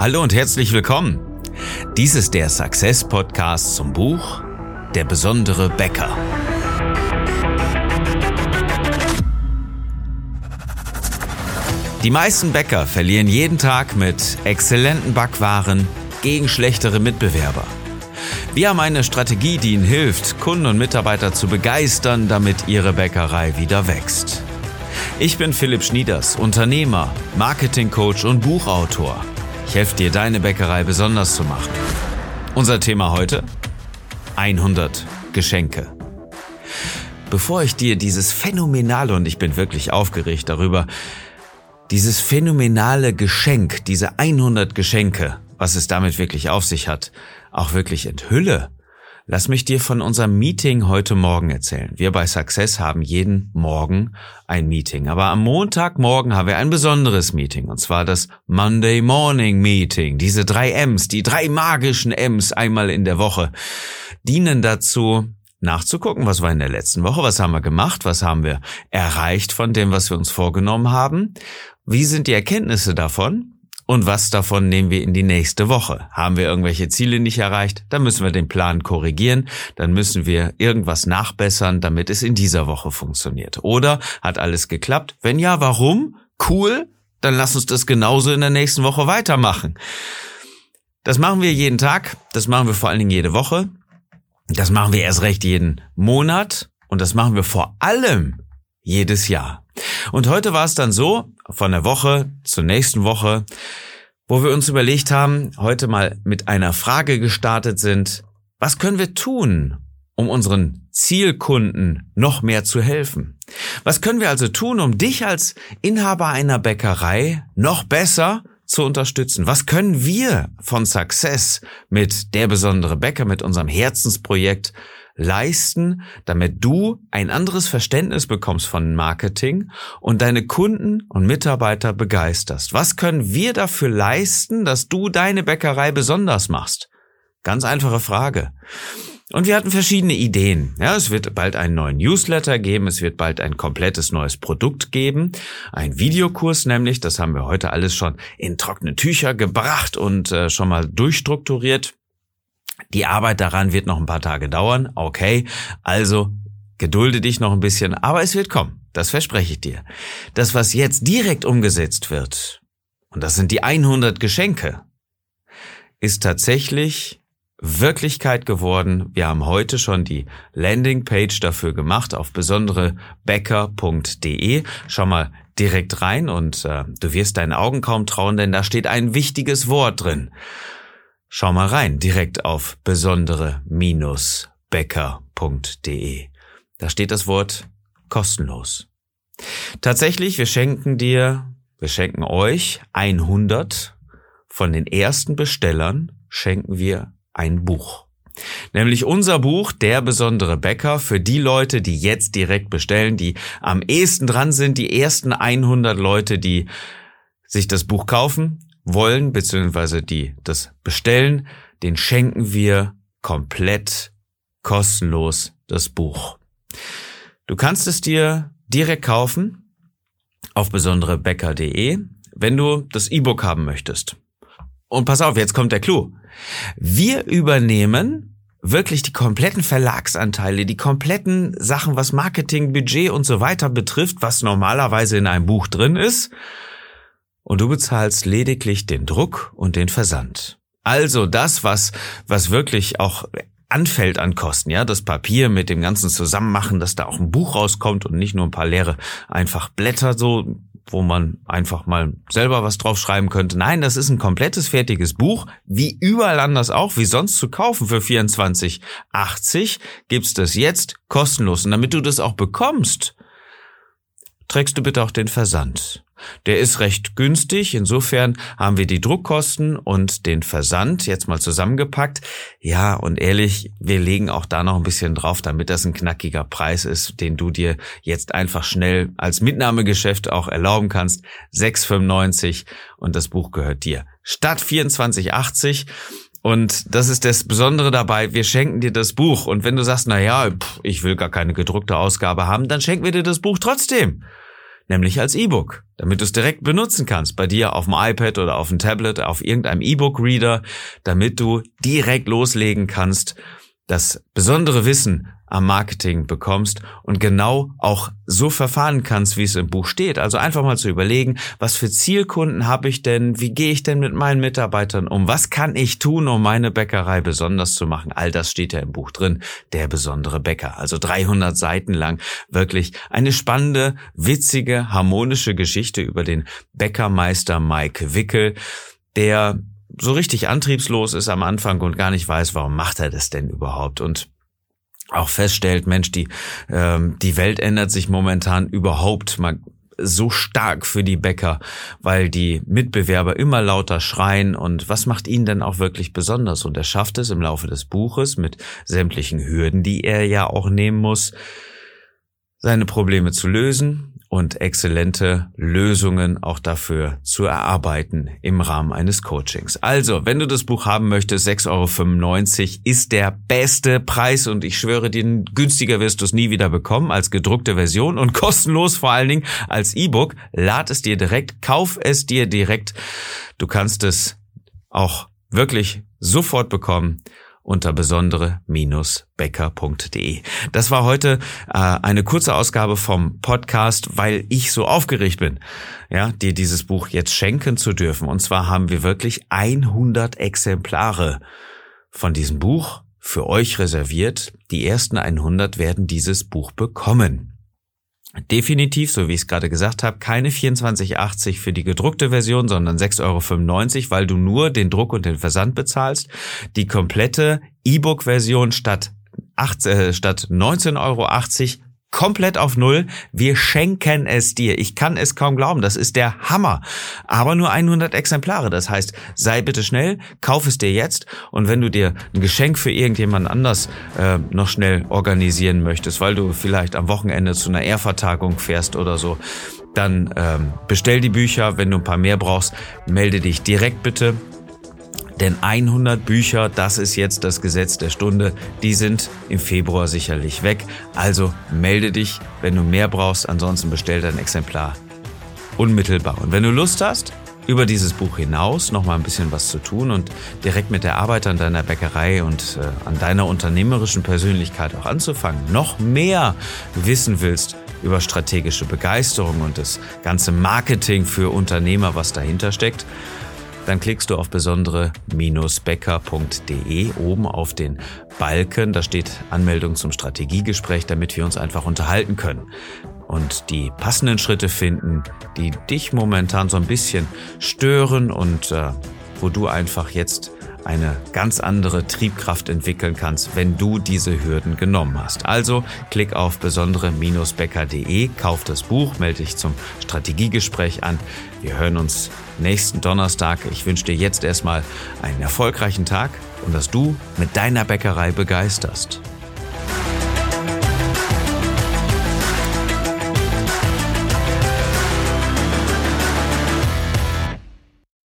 Hallo und herzlich willkommen. Dies ist der Success Podcast zum Buch Der besondere Bäcker. Die meisten Bäcker verlieren jeden Tag mit exzellenten Backwaren gegen schlechtere Mitbewerber. Wir haben eine Strategie, die Ihnen hilft, Kunden und Mitarbeiter zu begeistern, damit Ihre Bäckerei wieder wächst. Ich bin Philipp Schnieders, Unternehmer, Marketingcoach und Buchautor. Ich helfe dir, deine Bäckerei besonders zu machen. Unser Thema heute? 100 Geschenke. Bevor ich dir dieses phänomenale, und ich bin wirklich aufgeregt darüber, dieses phänomenale Geschenk, diese 100 Geschenke, was es damit wirklich auf sich hat, auch wirklich enthülle, Lass mich dir von unserem Meeting heute Morgen erzählen. Wir bei Success haben jeden Morgen ein Meeting. Aber am Montagmorgen haben wir ein besonderes Meeting. Und zwar das Monday Morning Meeting. Diese drei M's, die drei magischen M's einmal in der Woche, dienen dazu, nachzugucken, was war in der letzten Woche, was haben wir gemacht, was haben wir erreicht von dem, was wir uns vorgenommen haben, wie sind die Erkenntnisse davon und was davon nehmen wir in die nächste Woche? Haben wir irgendwelche Ziele nicht erreicht? Dann müssen wir den Plan korrigieren. Dann müssen wir irgendwas nachbessern, damit es in dieser Woche funktioniert. Oder hat alles geklappt? Wenn ja, warum? Cool. Dann lass uns das genauso in der nächsten Woche weitermachen. Das machen wir jeden Tag. Das machen wir vor allen Dingen jede Woche. Das machen wir erst recht jeden Monat. Und das machen wir vor allem jedes Jahr. Und heute war es dann so, von der Woche zur nächsten Woche, wo wir uns überlegt haben, heute mal mit einer Frage gestartet sind, was können wir tun, um unseren Zielkunden noch mehr zu helfen? Was können wir also tun, um dich als Inhaber einer Bäckerei noch besser zu unterstützen? Was können wir von Success mit der besondere Bäcker, mit unserem Herzensprojekt leisten, damit du ein anderes Verständnis bekommst von Marketing und deine Kunden und Mitarbeiter begeisterst? Was können wir dafür leisten, dass du deine Bäckerei besonders machst? Ganz einfache Frage. Und wir hatten verschiedene Ideen. Ja, es wird bald einen neuen Newsletter geben, es wird bald ein komplettes neues Produkt geben, ein Videokurs nämlich, das haben wir heute alles schon in trockene Tücher gebracht und äh, schon mal durchstrukturiert. Die Arbeit daran wird noch ein paar Tage dauern. Okay, also gedulde dich noch ein bisschen, aber es wird kommen. Das verspreche ich dir. Das, was jetzt direkt umgesetzt wird, und das sind die 100 Geschenke, ist tatsächlich Wirklichkeit geworden. Wir haben heute schon die Landingpage dafür gemacht auf besonderebäcker.de. Schau mal direkt rein und äh, du wirst deinen Augen kaum trauen, denn da steht ein wichtiges Wort drin. Schau mal rein, direkt auf besondere-becker.de. Da steht das Wort kostenlos. Tatsächlich, wir schenken dir, wir schenken euch 100 von den ersten Bestellern schenken wir ein Buch. Nämlich unser Buch, Der besondere Bäcker, für die Leute, die jetzt direkt bestellen, die am ehesten dran sind, die ersten 100 Leute, die sich das Buch kaufen, wollen, beziehungsweise die das bestellen, den schenken wir komplett kostenlos das Buch. Du kannst es dir direkt kaufen auf besonderebäcker.de, wenn du das E-Book haben möchtest. Und pass auf, jetzt kommt der Clou. Wir übernehmen wirklich die kompletten Verlagsanteile, die kompletten Sachen, was Marketing, Budget und so weiter betrifft, was normalerweise in einem Buch drin ist und du bezahlst lediglich den Druck und den Versand. Also das, was, was wirklich auch anfällt an Kosten, ja, das Papier mit dem ganzen Zusammenmachen, dass da auch ein Buch rauskommt und nicht nur ein paar leere einfach Blätter so, wo man einfach mal selber was draufschreiben könnte. Nein, das ist ein komplettes fertiges Buch, wie überall anders auch, wie sonst zu kaufen für 24,80 gibt's das jetzt kostenlos. Und damit du das auch bekommst, trägst du bitte auch den Versand. Der ist recht günstig. Insofern haben wir die Druckkosten und den Versand jetzt mal zusammengepackt. Ja, und ehrlich, wir legen auch da noch ein bisschen drauf, damit das ein knackiger Preis ist, den du dir jetzt einfach schnell als Mitnahmegeschäft auch erlauben kannst. 6,95 und das Buch gehört dir. Statt 24,80 und das ist das Besondere dabei, wir schenken dir das Buch. Und wenn du sagst, na ja, ich will gar keine gedruckte Ausgabe haben, dann schenken wir dir das Buch trotzdem. nämlich als E-Book, damit du es direkt benutzen kannst, bei dir auf dem iPad oder auf dem Tablet, auf irgendeinem E-Book-Reader, damit du direkt loslegen kannst, das besondere Wissen am Marketing bekommst und genau auch so verfahren kannst, wie es im Buch steht. Also einfach mal zu überlegen, was für Zielkunden habe ich denn? Wie gehe ich denn mit meinen Mitarbeitern um? Was kann ich tun, um meine Bäckerei besonders zu machen? All das steht ja im Buch drin. Der besondere Bäcker. Also 300 Seiten lang. Wirklich eine spannende, witzige, harmonische Geschichte über den Bäckermeister Mike Wickel, der so richtig antriebslos ist am Anfang und gar nicht weiß, warum macht er das denn überhaupt? Und auch feststellt, Mensch, die, ähm, die Welt ändert sich momentan überhaupt mal so stark für die Bäcker, weil die Mitbewerber immer lauter schreien. Und was macht ihn denn auch wirklich besonders? Und er schafft es im Laufe des Buches mit sämtlichen Hürden, die er ja auch nehmen muss, seine Probleme zu lösen und exzellente Lösungen auch dafür zu erarbeiten im Rahmen eines Coachings. Also, wenn du das Buch haben möchtest, 6,95 Euro ist der beste Preis und ich schwöre dir, günstiger wirst du es nie wieder bekommen als gedruckte Version und kostenlos vor allen Dingen als E-Book. Lad es dir direkt, kauf es dir direkt. Du kannst es auch wirklich sofort bekommen unter besondere-becker.de. Das war heute äh, eine kurze Ausgabe vom Podcast, weil ich so aufgeregt bin, ja, dir dieses Buch jetzt schenken zu dürfen. Und zwar haben wir wirklich 100 Exemplare von diesem Buch für euch reserviert. Die ersten 100 werden dieses Buch bekommen. Definitiv, so wie ich es gerade gesagt habe, keine 24,80 für die gedruckte Version, sondern 6,95 Euro, weil du nur den Druck und den Versand bezahlst. Die komplette E-Book-Version statt, äh, statt 19,80 Euro komplett auf Null. Wir schenken es dir. Ich kann es kaum glauben. Das ist der Hammer. Aber nur 100 Exemplare. Das heißt, sei bitte schnell, kauf es dir jetzt. Und wenn du dir ein Geschenk für irgendjemand anders äh, noch schnell organisieren möchtest, weil du vielleicht am Wochenende zu einer Ehrvertagung fährst oder so, dann ähm, bestell die Bücher. Wenn du ein paar mehr brauchst, melde dich direkt bitte denn 100 Bücher, das ist jetzt das Gesetz der Stunde, die sind im Februar sicherlich weg. Also melde dich, wenn du mehr brauchst. Ansonsten bestell dein Exemplar unmittelbar. Und wenn du Lust hast, über dieses Buch hinaus noch mal ein bisschen was zu tun und direkt mit der Arbeit an deiner Bäckerei und äh, an deiner unternehmerischen Persönlichkeit auch anzufangen, noch mehr wissen willst über strategische Begeisterung und das ganze Marketing für Unternehmer, was dahinter steckt, dann klickst du auf besondere-becker.de oben auf den Balken. Da steht Anmeldung zum Strategiegespräch, damit wir uns einfach unterhalten können und die passenden Schritte finden, die dich momentan so ein bisschen stören und äh, wo du einfach jetzt eine ganz andere Triebkraft entwickeln kannst, wenn du diese Hürden genommen hast. Also klick auf besondere-becker.de, kauf das Buch, melde dich zum Strategiegespräch an. Wir hören uns nächsten Donnerstag. Ich wünsche dir jetzt erstmal einen erfolgreichen Tag und dass du mit deiner Bäckerei begeisterst.